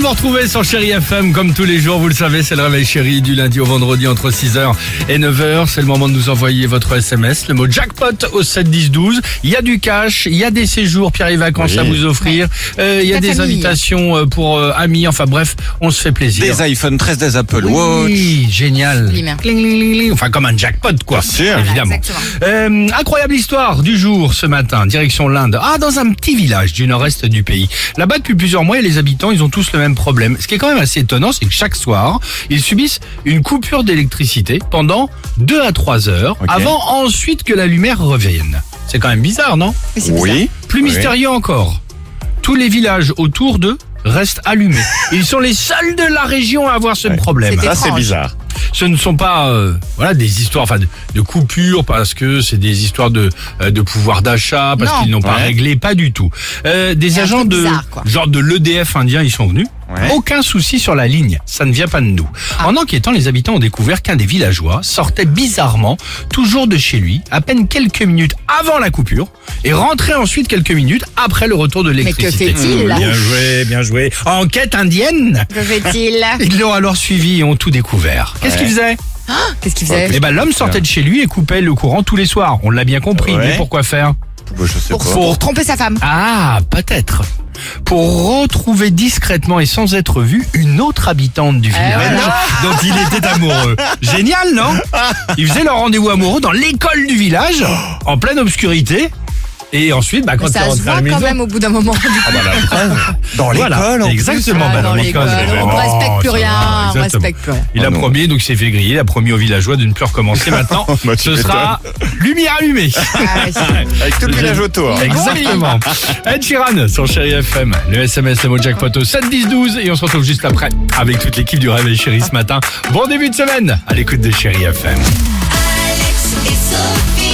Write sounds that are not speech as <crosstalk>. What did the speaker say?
de vous retrouver sur Chéri FM comme tous les jours, vous le savez, c'est le réveil chéri du lundi au vendredi entre 6h et 9h. C'est le moment de nous envoyer votre SMS, le mot jackpot au 7 10 12. Il y a du cash, il y a des séjours Pierre et vacances Oui. à vous offrir, euh, il y a La des famille. invitations euh, pour euh, amis, enfin bref, on se fait plaisir. Des iPhone 13, des Apple Watch. Oui, génial. Enfin, comme un jackpot, quoi. Bien sûr. Évidemment. Exactement. Euh, incroyable histoire du jour ce matin, direction l'Inde. Ah, dans un petit village du nord-est du pays. Là-bas, depuis plusieurs mois, les habitants, ils ont tous le même problème. Ce qui est quand même assez étonnant, c'est que chaque soir, ils subissent une coupure d'électricité pendant 2 à 3 heures, avant ensuite que la lumière revienne. C'est quand même bizarre, non? Bizarre. Oui. Plus Oui. mystérieux encore, tous les villages autour d'eux restent allumés. <laughs> Ils sont les seuls de la région à avoir ce Ouais. problème. C'est Ça, c'est bizarre. Ce ne sont pas euh, voilà des histoires enfin de, de coupures parce que c'est des histoires de euh, de pouvoir d'achat parce qu'ils n'ont pas Ouais. réglé pas du tout. Euh, des agents de bizarre, quoi. genre de l'EDF indien ils sont venus. Ouais. Aucun souci sur la ligne, ça ne vient pas de nous. Ah. En enquêtant, les habitants ont découvert qu'un des villageois sortait bizarrement toujours de chez lui, à peine quelques minutes avant la coupure, et rentrait ensuite quelques minutes après le retour de que l'électricité. fait-il Bien joué, bien joué. Enquête indienne. Que fait-il <laughs> Ils l'ont alors suivi et ont tout découvert. Qu'est-ce Ouais. qu'il faisait Qu'est-ce qu'il faisait eh ben, l'homme sortait de chez lui et coupait le courant tous les soirs. On l'a bien compris. Ouais. Mais pourquoi faire Bah, je sais pour, pas. pour tromper sa femme. Ah, peut-être. Pour retrouver discrètement et sans être vu une autre habitante du village voilà. dont il était amoureux. Génial, non? Il faisait leur rendez-vous amoureux dans l'école du village, en pleine obscurité. Et ensuite, bah, quand se rentrait à voit la quand maison... même au bout d'un moment. Ah bah, la <laughs> preuve. Dans l'école, Voilà, en plus. exactement. Ah, bah, dans l'école, l'école, c'est on vraiment- respecte plus ça rien, va, on exactement. respecte plus rien. Il a Oh non. promis, donc il s'est fait griller, il a promis au villageois de ne plus recommencer <laughs> maintenant. Bah, tu Ce sera lumière allumée. Ah, <laughs> ouais. Avec tout le village autour. Exactement. Ed Sheeran sur Chéri FM. Le SMS, le mot jackpot au 7 10 12 et on se retrouve juste après avec toute l'équipe du Réveil Chéri ce matin. Bon début de semaine à l'écoute de Chéri FM. Alex et Sophie.